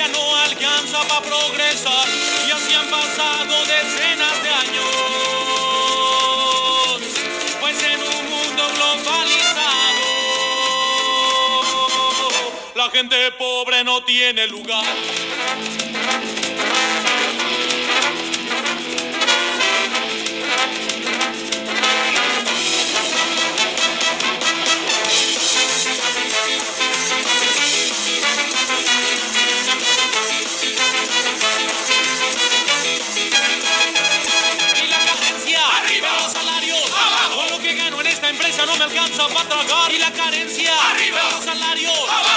ya no alcanza para progresar y así han pasado decenas de años. Pues en un mundo globalizado, la gente pobre no tiene lugar. y la carencia, arriba. Los salarios.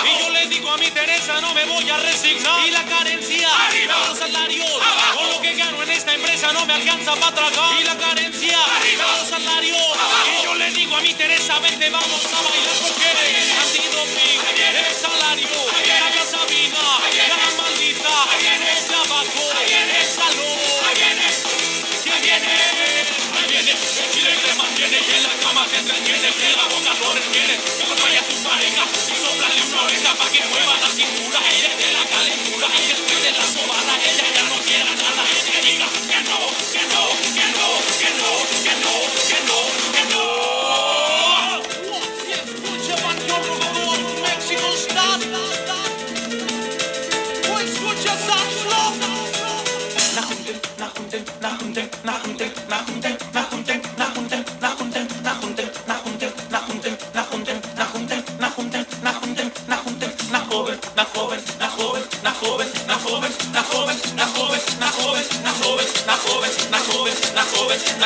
Y yo le digo a mi Teresa, no me voy a resignar. Y la carencia, arriba. Los salarios. Con lo que gano en esta empresa no me alcanza para tragar. Y la carencia, arriba. Los salarios. Y yo le digo a mi Teresa, vente, vamos a bailar porque antidoping, el salario, la gasolina, la maldita, el tabaco, el salón. Ahí viene, ahí viene, en la cama entretiene, lo retienes. No vaya a tu pareja y soplale una oreja para que mueva la cintura. Ella es de la calentura y después de la sobada ella ya no quiera nada. Ella diga que no, que no, que no, que no, que no, que no, que no. Escuche, México está. O escucha Sachlo. Nachunten, nachunten, nachunten, nachunten, nachunten.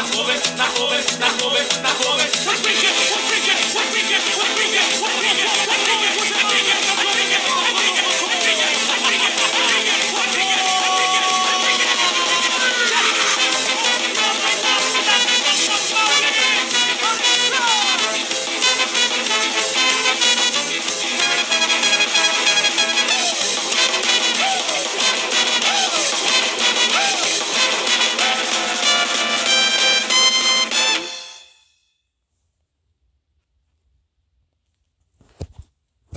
na głowę, na głowę, na głowę, na głowę, na głowę.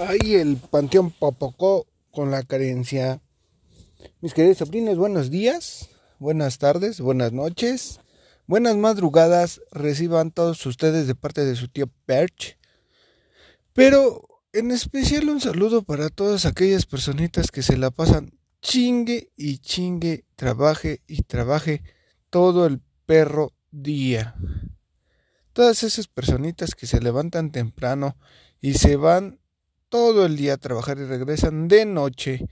Ahí el Panteón Popocó con la carencia. Mis queridos sobrinos, buenos días, buenas tardes, buenas noches, buenas madrugadas. Reciban todos ustedes de parte de su tío Perch. Pero en especial un saludo para todas aquellas personitas que se la pasan chingue y chingue, trabaje y trabaje todo el perro día. Todas esas personitas que se levantan temprano y se van todo el día a trabajar y regresan de noche,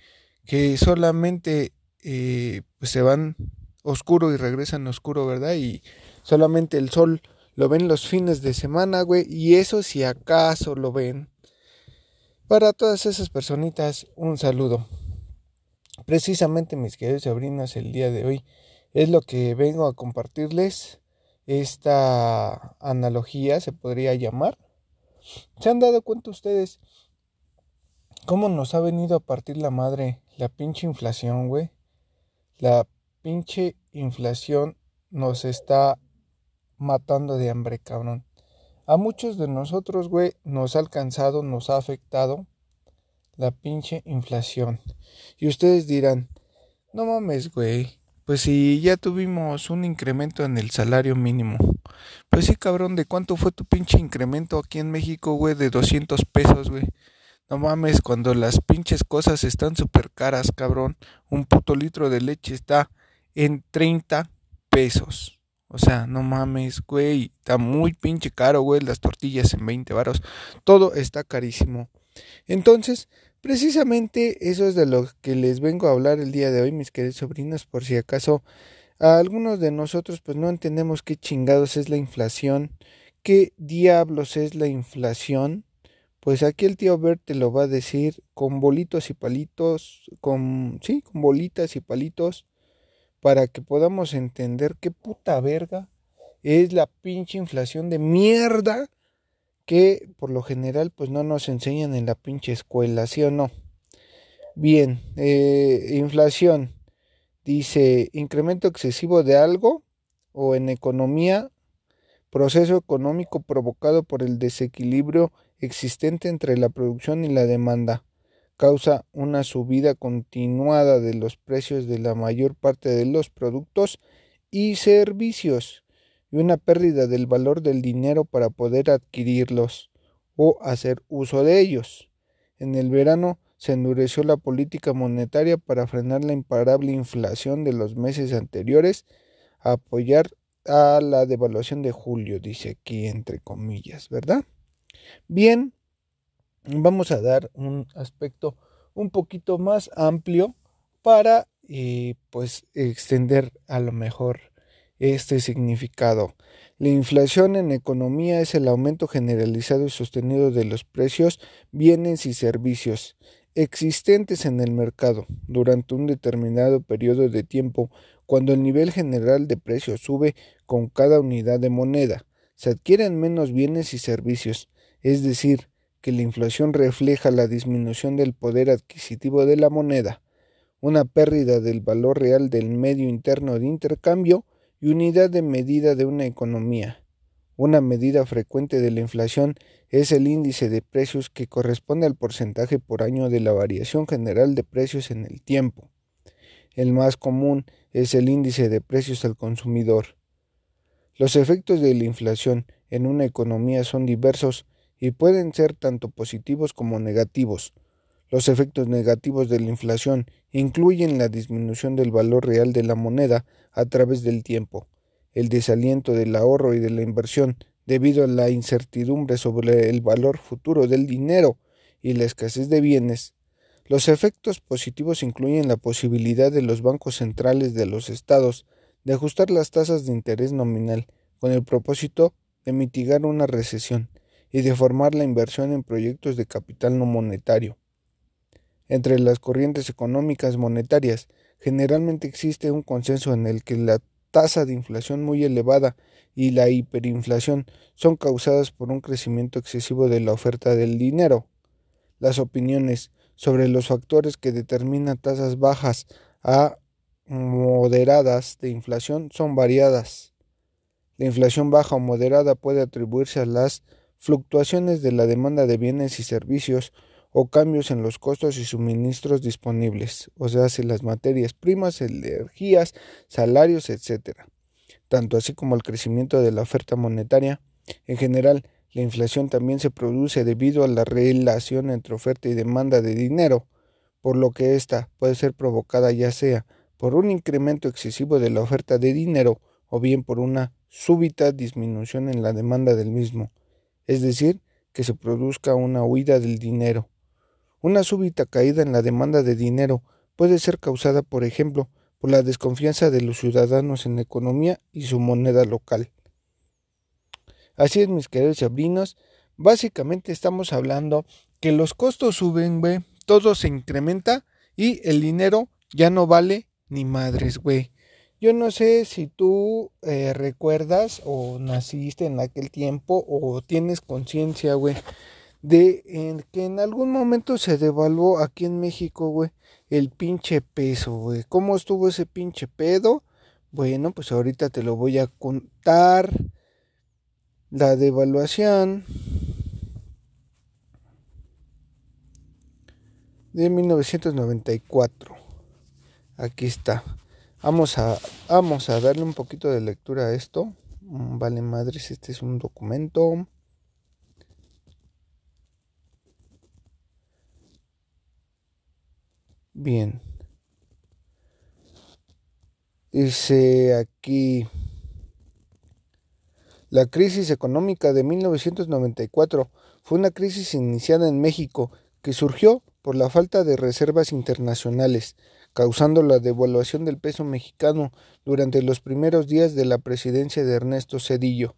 que solamente eh, pues se van oscuro y regresan oscuro, ¿verdad? Y solamente el sol lo ven los fines de semana, güey, y eso si acaso lo ven. Para todas esas personitas, un saludo. Precisamente, mis queridos sobrinos, el día de hoy es lo que vengo a compartirles. Esta analogía se podría llamar. ¿Se han dado cuenta ustedes ¿Cómo nos ha venido a partir la madre la pinche inflación, güey? La pinche inflación nos está matando de hambre, cabrón. A muchos de nosotros, güey, nos ha alcanzado, nos ha afectado la pinche inflación. Y ustedes dirán, no mames, güey. Pues si ya tuvimos un incremento en el salario mínimo. Pues sí, cabrón, ¿de cuánto fue tu pinche incremento aquí en México, güey? De 200 pesos, güey. No mames, cuando las pinches cosas están súper caras, cabrón. Un puto litro de leche está en 30 pesos. O sea, no mames, güey. Está muy pinche caro, güey. Las tortillas en 20 varos. Todo está carísimo. Entonces, precisamente eso es de lo que les vengo a hablar el día de hoy, mis queridos sobrinos, por si acaso a algunos de nosotros pues no entendemos qué chingados es la inflación, qué diablos es la inflación pues aquí el tío Bert te lo va a decir con bolitos y palitos, con sí, con bolitas y palitos, para que podamos entender qué puta verga es la pinche inflación de mierda que por lo general pues no nos enseñan en la pinche escuela, ¿sí o no? Bien, eh, inflación. Dice, incremento excesivo de algo o en economía, proceso económico provocado por el desequilibrio existente entre la producción y la demanda. Causa una subida continuada de los precios de la mayor parte de los productos y servicios y una pérdida del valor del dinero para poder adquirirlos o hacer uso de ellos. En el verano se endureció la política monetaria para frenar la imparable inflación de los meses anteriores, apoyar a la devaluación de julio, dice aquí entre comillas, ¿verdad? Bien, vamos a dar un aspecto un poquito más amplio para eh, pues extender a lo mejor este significado. La inflación en economía es el aumento generalizado y sostenido de los precios, bienes y servicios existentes en el mercado durante un determinado periodo de tiempo cuando el nivel general de precios sube con cada unidad de moneda. Se adquieren menos bienes y servicios, es decir, que la inflación refleja la disminución del poder adquisitivo de la moneda, una pérdida del valor real del medio interno de intercambio y unidad de medida de una economía. Una medida frecuente de la inflación es el índice de precios que corresponde al porcentaje por año de la variación general de precios en el tiempo. El más común es el índice de precios al consumidor. Los efectos de la inflación en una economía son diversos y pueden ser tanto positivos como negativos. Los efectos negativos de la inflación incluyen la disminución del valor real de la moneda a través del tiempo, el desaliento del ahorro y de la inversión debido a la incertidumbre sobre el valor futuro del dinero y la escasez de bienes. Los efectos positivos incluyen la posibilidad de los bancos centrales de los estados de ajustar las tasas de interés nominal con el propósito de mitigar una recesión y de formar la inversión en proyectos de capital no monetario. Entre las corrientes económicas monetarias, generalmente existe un consenso en el que la tasa de inflación muy elevada y la hiperinflación son causadas por un crecimiento excesivo de la oferta del dinero. Las opiniones sobre los factores que determinan tasas bajas a moderadas de inflación son variadas. La inflación baja o moderada puede atribuirse a las fluctuaciones de la demanda de bienes y servicios o cambios en los costos y suministros disponibles, o sea, si las materias primas, energías, salarios, etc. Tanto así como el crecimiento de la oferta monetaria. En general, la inflación también se produce debido a la relación entre oferta y demanda de dinero, por lo que ésta puede ser provocada ya sea por un incremento excesivo de la oferta de dinero o bien por una súbita disminución en la demanda del mismo, es decir, que se produzca una huida del dinero. Una súbita caída en la demanda de dinero puede ser causada, por ejemplo, por la desconfianza de los ciudadanos en la economía y su moneda local. Así es, mis queridos sobrinos, básicamente estamos hablando que los costos suben, güey, todo se incrementa y el dinero ya no vale ni madres, güey. Yo no sé si tú eh, recuerdas o naciste en aquel tiempo o tienes conciencia, güey, de que en algún momento se devaluó aquí en México, güey, el pinche peso, güey. ¿Cómo estuvo ese pinche pedo? Bueno, pues ahorita te lo voy a contar. La devaluación de 1994. Aquí está. Vamos a, vamos a darle un poquito de lectura a esto. Mm, vale madres, este es un documento. Bien. Dice aquí, la crisis económica de 1994 fue una crisis iniciada en México que surgió por la falta de reservas internacionales, causando la devaluación del peso mexicano durante los primeros días de la presidencia de Ernesto Cedillo.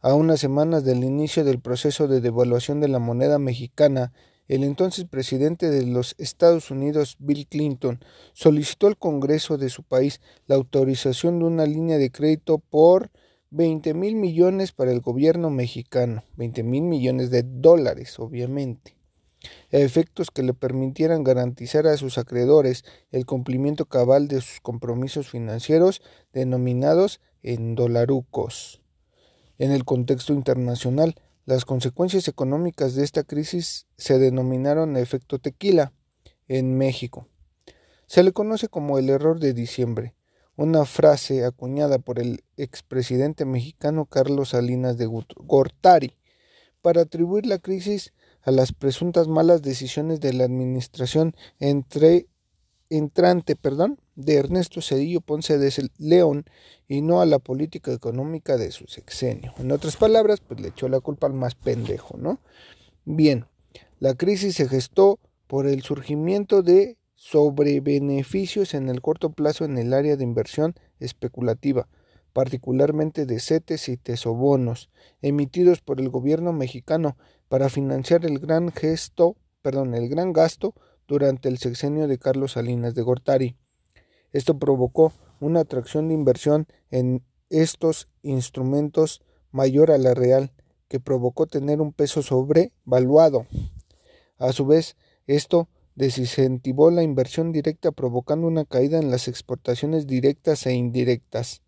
A unas semanas del inicio del proceso de devaluación de la moneda mexicana el entonces presidente de los Estados Unidos, Bill Clinton, solicitó al Congreso de su país la autorización de una línea de crédito por 20 mil millones para el gobierno mexicano, 20 mil millones de dólares, obviamente, efectos que le permitieran garantizar a sus acreedores el cumplimiento cabal de sus compromisos financieros denominados en dolarucos. En el contexto internacional, las consecuencias económicas de esta crisis se denominaron efecto tequila en México. Se le conoce como el error de diciembre, una frase acuñada por el expresidente mexicano Carlos Salinas de Gortari para atribuir la crisis a las presuntas malas decisiones de la administración entre entrante perdón, de Ernesto Cedillo Ponce de León y no a la política económica de su sexenio. En otras palabras, pues le echó la culpa al más pendejo, ¿no? Bien, la crisis se gestó por el surgimiento de sobrebeneficios en el corto plazo en el área de inversión especulativa, particularmente de CETES y tesobonos, emitidos por el gobierno mexicano para financiar el gran gesto, perdón, el gran gasto durante el sexenio de Carlos Salinas de Gortari. Esto provocó una atracción de inversión en estos instrumentos mayor a la real, que provocó tener un peso sobrevaluado. A su vez, esto desincentivó la inversión directa provocando una caída en las exportaciones directas e indirectas.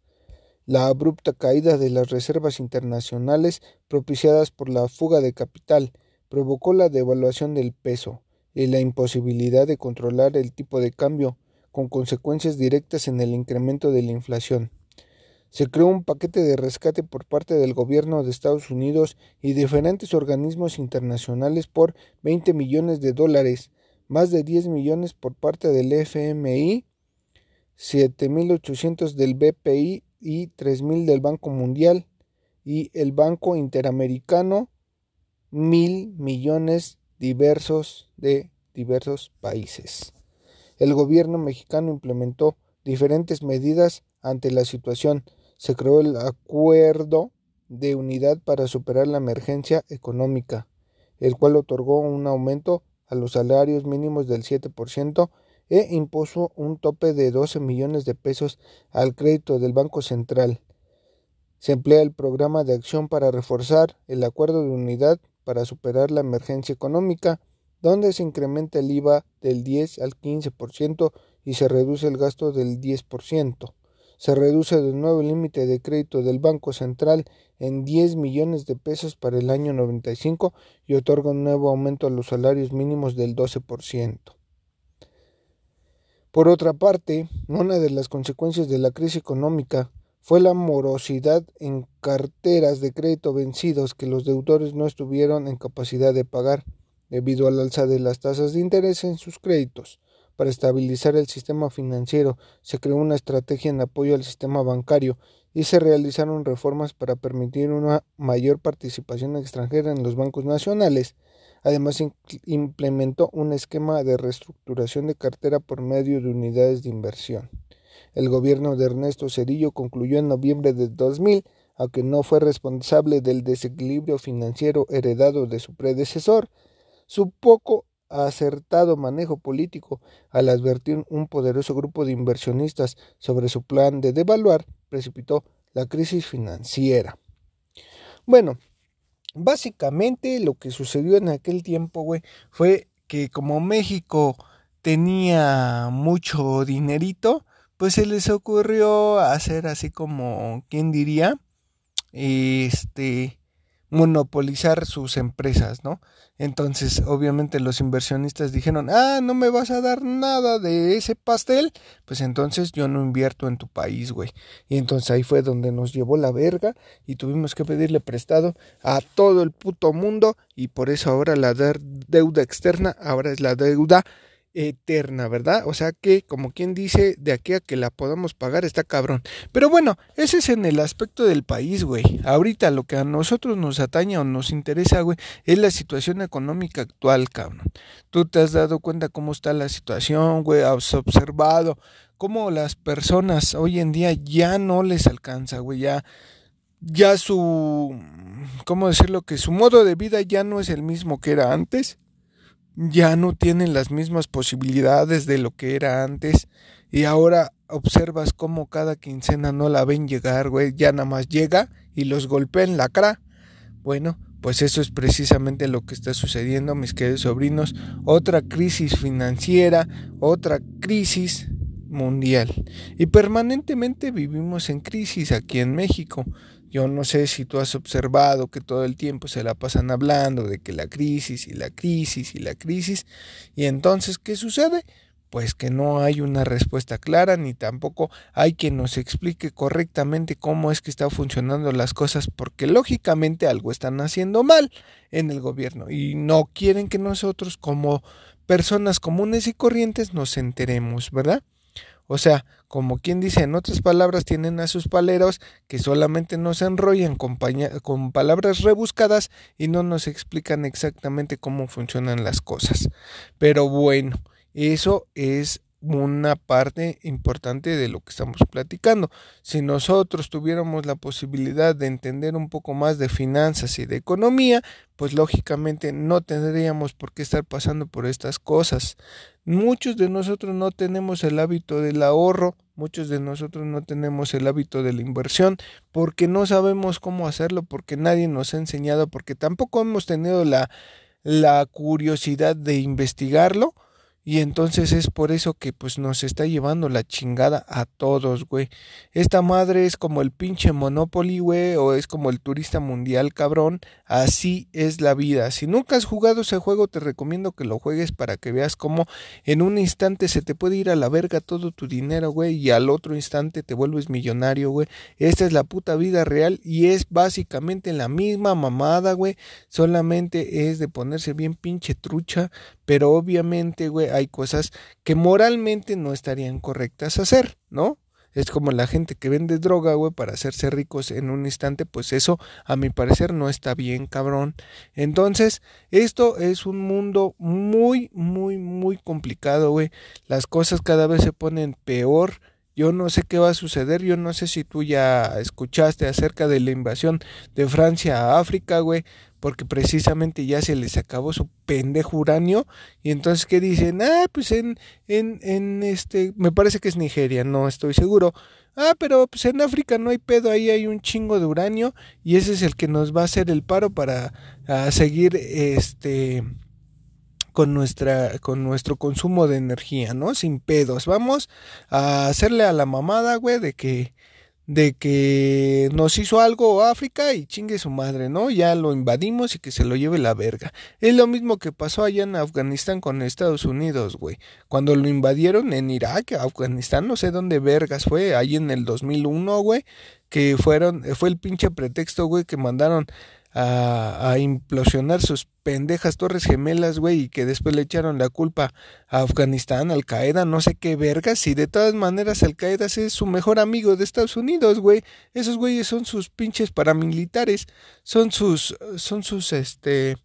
La abrupta caída de las reservas internacionales propiciadas por la fuga de capital provocó la devaluación del peso, y la imposibilidad de controlar el tipo de cambio, con consecuencias directas en el incremento de la inflación. Se creó un paquete de rescate por parte del gobierno de Estados Unidos y diferentes organismos internacionales por 20 millones de dólares, más de 10 millones por parte del FMI, 7.800 del BPI y 3.000 del Banco Mundial y el Banco Interamericano, mil millones diversos de diversos países. El gobierno mexicano implementó diferentes medidas ante la situación. Se creó el Acuerdo de Unidad para superar la emergencia económica, el cual otorgó un aumento a los salarios mínimos del 7% e impuso un tope de 12 millones de pesos al crédito del Banco Central. Se emplea el programa de acción para reforzar el acuerdo de unidad para superar la emergencia económica, donde se incrementa el IVA del 10 al 15% y se reduce el gasto del 10%. Se reduce de nuevo el límite de crédito del Banco Central en 10 millones de pesos para el año 95 y otorga un nuevo aumento a los salarios mínimos del 12%. Por otra parte, una de las consecuencias de la crisis económica fue la morosidad en carteras de crédito vencidos que los deudores no estuvieron en capacidad de pagar debido al alza de las tasas de interés en sus créditos. Para estabilizar el sistema financiero se creó una estrategia en apoyo al sistema bancario y se realizaron reformas para permitir una mayor participación extranjera en los bancos nacionales. Además, implementó un esquema de reestructuración de cartera por medio de unidades de inversión. El gobierno de Ernesto Cedillo concluyó en noviembre de 2000, aunque no fue responsable del desequilibrio financiero heredado de su predecesor, su poco acertado manejo político al advertir un poderoso grupo de inversionistas sobre su plan de devaluar precipitó la crisis financiera. Bueno, básicamente lo que sucedió en aquel tiempo, güey, fue que como México tenía mucho dinerito, pues se les ocurrió hacer así como, ¿quién diría? Este, monopolizar sus empresas, ¿no? Entonces, obviamente los inversionistas dijeron, ah, no me vas a dar nada de ese pastel, pues entonces yo no invierto en tu país, güey. Y entonces ahí fue donde nos llevó la verga y tuvimos que pedirle prestado a todo el puto mundo y por eso ahora la deuda externa ahora es la deuda eterna, ¿verdad? O sea que, como quien dice, de aquí a que la podamos pagar está cabrón. Pero bueno, ese es en el aspecto del país, güey. Ahorita lo que a nosotros nos ataña o nos interesa, güey, es la situación económica actual, cabrón. Tú te has dado cuenta cómo está la situación, güey, has observado cómo las personas hoy en día ya no les alcanza, güey, ya ya su ¿cómo decirlo? que su modo de vida ya no es el mismo que era antes ya no tienen las mismas posibilidades de lo que era antes y ahora observas cómo cada quincena no la ven llegar, güey, ya nada más llega y los golpea en la cara. Bueno, pues eso es precisamente lo que está sucediendo, mis queridos sobrinos. Otra crisis financiera, otra crisis mundial. Y permanentemente vivimos en crisis aquí en México. Yo no sé si tú has observado que todo el tiempo se la pasan hablando de que la crisis y la crisis y la crisis. Y entonces, ¿qué sucede? Pues que no hay una respuesta clara ni tampoco hay quien nos explique correctamente cómo es que están funcionando las cosas porque lógicamente algo están haciendo mal en el gobierno y no quieren que nosotros como personas comunes y corrientes nos enteremos, ¿verdad? O sea, como quien dice, en otras palabras, tienen a sus paleros que solamente nos enrollan con, con, palabras rebuscadas y no nos explican exactamente cómo funcionan las cosas. Pero bueno, eso es una parte importante de lo que estamos platicando. Si nosotros tuviéramos la posibilidad de entender un poco más de finanzas y de economía, pues lógicamente no tendríamos por qué estar pasando por estas cosas. Muchos de nosotros no tenemos el hábito del ahorro, muchos de nosotros no tenemos el hábito de la inversión porque no sabemos cómo hacerlo, porque nadie nos ha enseñado, porque tampoco hemos tenido la, la curiosidad de investigarlo y entonces es por eso que pues nos está llevando la chingada a todos, güey. Esta madre es como el pinche Monopoly, güey, o es como el turista mundial, cabrón. Así es la vida. Si nunca has jugado ese juego, te recomiendo que lo juegues para que veas cómo en un instante se te puede ir a la verga todo tu dinero, güey, y al otro instante te vuelves millonario, güey. Esta es la puta vida real y es básicamente la misma mamada, güey. Solamente es de ponerse bien pinche trucha, pero obviamente, güey, hay cosas que moralmente no estarían correctas hacer, ¿no? Es como la gente que vende droga, güey, para hacerse ricos en un instante, pues eso a mi parecer no está bien, cabrón. Entonces, esto es un mundo muy, muy, muy complicado, güey. Las cosas cada vez se ponen peor. Yo no sé qué va a suceder, yo no sé si tú ya escuchaste acerca de la invasión de Francia a África, güey porque precisamente ya se les acabó su pendejo uranio y entonces que dicen, ah, pues en, en, en este, me parece que es Nigeria, no estoy seguro, ah, pero pues en África no hay pedo, ahí hay un chingo de uranio y ese es el que nos va a hacer el paro para seguir este con nuestra con nuestro consumo de energía, ¿no? Sin pedos. Vamos a hacerle a la mamada, güey, de que de que nos hizo algo África y chingue su madre, ¿no? Ya lo invadimos y que se lo lleve la verga. Es lo mismo que pasó allá en Afganistán con Estados Unidos, güey. Cuando lo invadieron en Irak, Afganistán, no sé dónde vergas fue, ahí en el 2001, güey, que fueron, fue el pinche pretexto, güey, que mandaron a, implosionar sus pendejas torres gemelas, güey, y que después le echaron la culpa a Afganistán, Al Qaeda, no sé qué vergas, y de todas maneras Al Qaeda es su mejor amigo de Estados Unidos, güey. Esos güeyes son sus pinches paramilitares, son sus, son sus, este,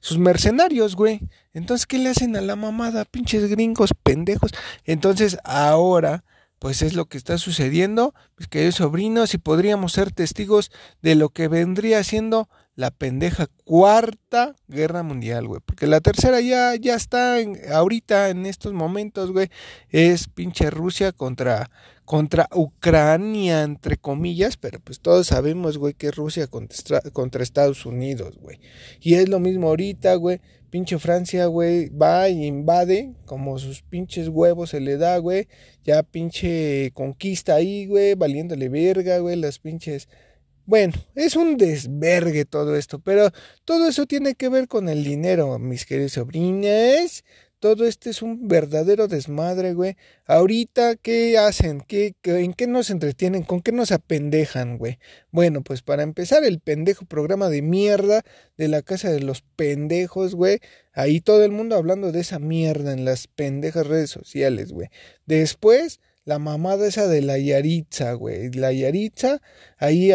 sus mercenarios, güey. Entonces, ¿qué le hacen a la mamada? Pinches gringos pendejos. Entonces, ahora pues es lo que está sucediendo, mis queridos sobrinos, y podríamos ser testigos de lo que vendría siendo la pendeja cuarta guerra mundial, güey. Porque la tercera ya, ya está ahorita, en estos momentos, güey. Es pinche Rusia contra, contra Ucrania, entre comillas. Pero pues todos sabemos, güey, que es Rusia contra, contra Estados Unidos, güey. Y es lo mismo ahorita, güey pinche Francia, güey, va y invade, como sus pinches huevos se le da, güey, ya pinche conquista ahí, güey, valiéndole verga, güey, las pinches... Bueno, es un desvergue todo esto, pero todo eso tiene que ver con el dinero, mis queridos sobrinas. Todo esto es un verdadero desmadre, güey. Ahorita, ¿qué hacen? ¿Qué, en qué nos entretienen? ¿Con qué nos apendejan, güey? Bueno, pues para empezar, el pendejo programa de mierda de la casa de los pendejos, güey. Ahí todo el mundo hablando de esa mierda en las pendejas redes sociales, güey. Después, la mamada esa de la Yaritza, güey. La Yaritza, ahí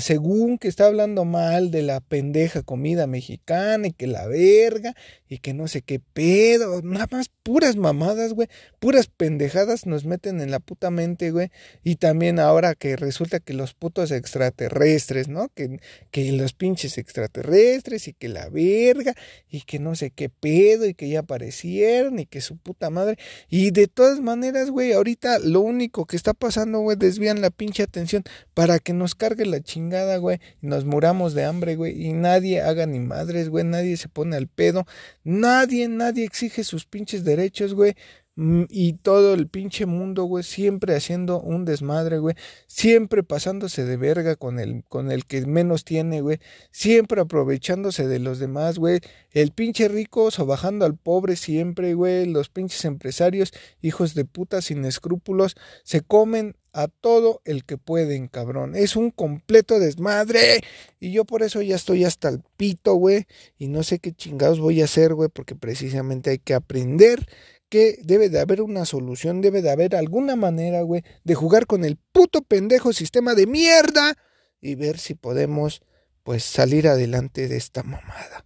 según que está hablando mal de la pendeja comida mexicana y que la verga y que no sé qué pedo. Nada más puras mamadas, güey. Puras pendejadas nos meten en la puta mente, güey. Y también ahora que resulta que los putos extraterrestres, ¿no? Que, que los pinches extraterrestres y que la verga y que no sé qué pedo y que ya aparecieron y que su puta madre. Y de todas maneras, güey, ahorita lo único que está pasando, güey, desvían la pinche atención para que nos cargue la chingada, güey, y nos muramos de hambre, güey, y nadie haga ni madres, güey, nadie se pone al pedo, nadie, nadie exige sus pinches derechos, güey. Mm, y todo el pinche mundo, güey, siempre haciendo un desmadre, güey. Siempre pasándose de verga con el, con el que menos tiene, güey. Siempre aprovechándose de los demás, güey. El pinche rico sobajando al pobre siempre, güey. Los pinches empresarios, hijos de puta sin escrúpulos, se comen a todo el que pueden, cabrón. Es un completo desmadre. Y yo por eso ya estoy hasta el pito, güey. Y no sé qué chingados voy a hacer, güey, porque precisamente hay que aprender que debe de haber una solución, debe de haber alguna manera, güey, de jugar con el puto pendejo sistema de mierda y ver si podemos, pues, salir adelante de esta mamada.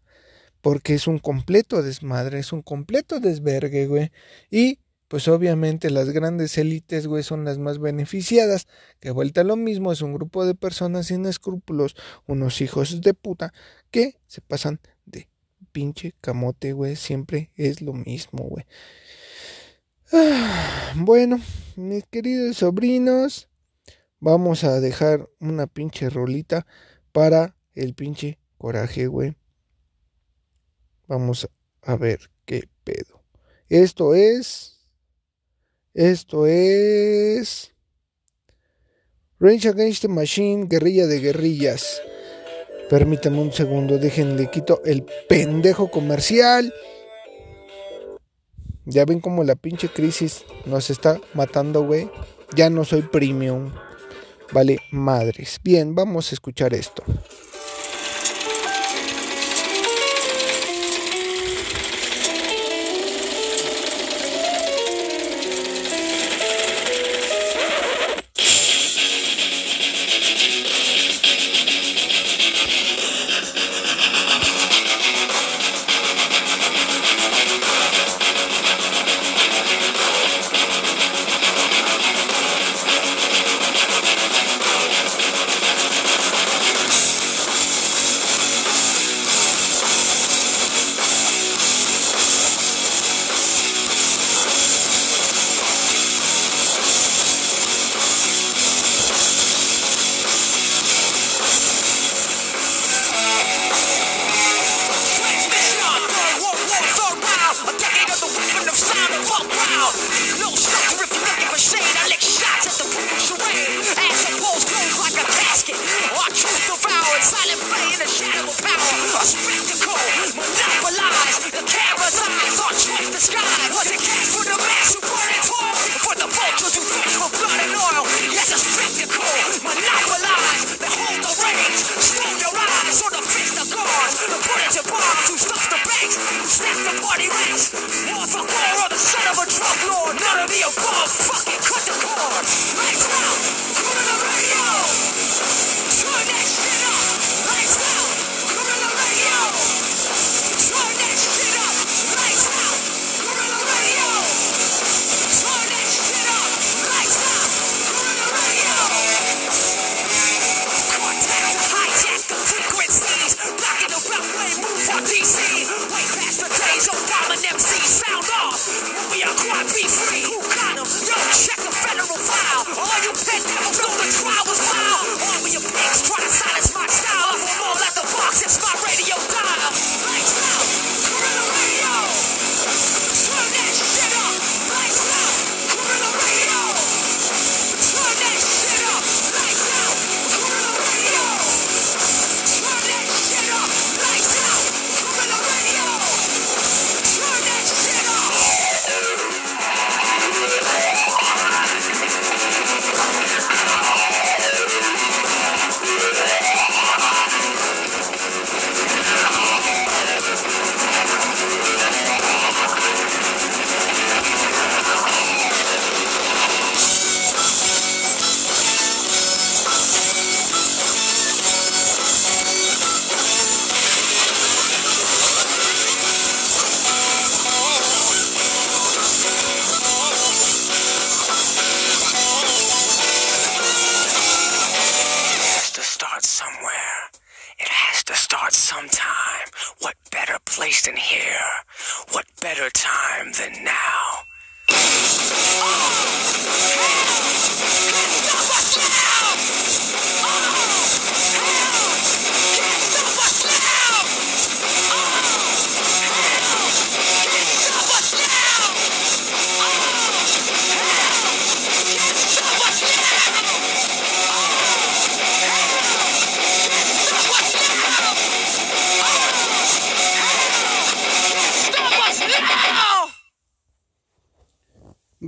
Porque es un completo desmadre, es un completo desvergue, güey. Y, pues, obviamente las grandes élites, güey, son las más beneficiadas. Que vuelta lo mismo, es un grupo de personas sin escrúpulos, unos hijos de puta, que se pasan de pinche camote, güey. Siempre es lo mismo, güey. bueno, mis queridos sobrinos, vamos a dejar una pinche rolita para el pinche coraje, güey. Vamos a ver qué pedo. Esto es. Esto es. Range Against the Machine, guerrilla de guerrillas. Permítame un segundo, déjenle quito el pendejo comercial. Ya ven como la pinche crisis nos está matando, güey. Ya no soy premium. Vale, madres. Bien, vamos a escuchar esto.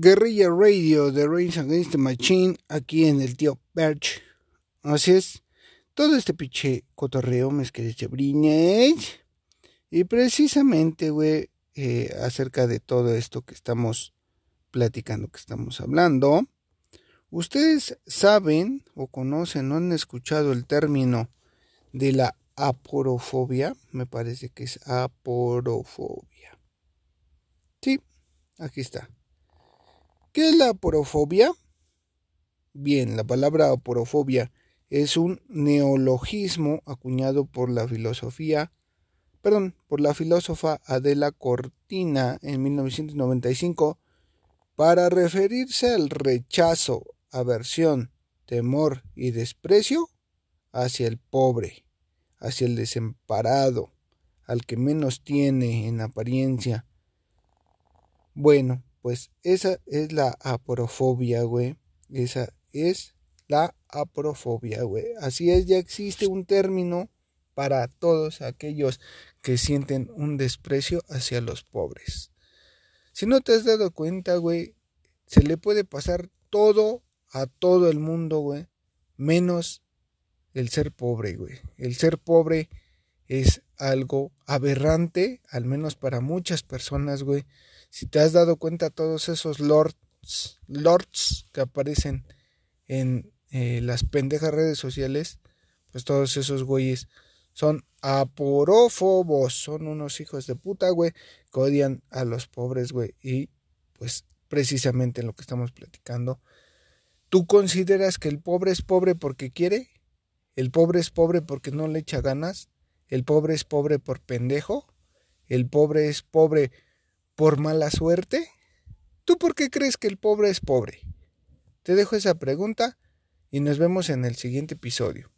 Guerrilla Radio de Reigns Against the Machine aquí en el tío Perch. Así es, todo este pinche cotorreo, queridos chabrines. Y precisamente, güey, eh, acerca de todo esto que estamos platicando, que estamos hablando. Ustedes saben o conocen o han escuchado el término de la aporofobia. Me parece que es aporofobia. Sí, aquí está. ¿Qué es la aporofobia? Bien, la palabra aporofobia es un neologismo acuñado por la filosofía, perdón, por la filósofa Adela Cortina en 1995 para referirse al rechazo, aversión, temor y desprecio hacia el pobre, hacia el desemparado, al que menos tiene en apariencia. Bueno, pues esa es la aporofobia, güey. Esa es la aprofobia, güey. Así es, ya existe un término para todos aquellos que sienten un desprecio hacia los pobres. Si no te has dado cuenta, güey, se le puede pasar todo a todo el mundo, güey, menos el ser pobre, güey. El ser pobre es algo aberrante, al menos para muchas personas, güey. Si te has dado cuenta, todos esos lords, lords que aparecen en eh, las pendejas redes sociales, pues todos esos güeyes son aporófobos, son unos hijos de puta, güey, que odian a los pobres, güey. Y pues precisamente en lo que estamos platicando, ¿tú consideras que el pobre es pobre porque quiere? ¿El pobre es pobre porque no le echa ganas? ¿El pobre es pobre por pendejo? ¿El pobre es pobre por mala suerte? ¿Tú por qué crees que el pobre es pobre? Te dejo esa pregunta y nos vemos en el siguiente episodio.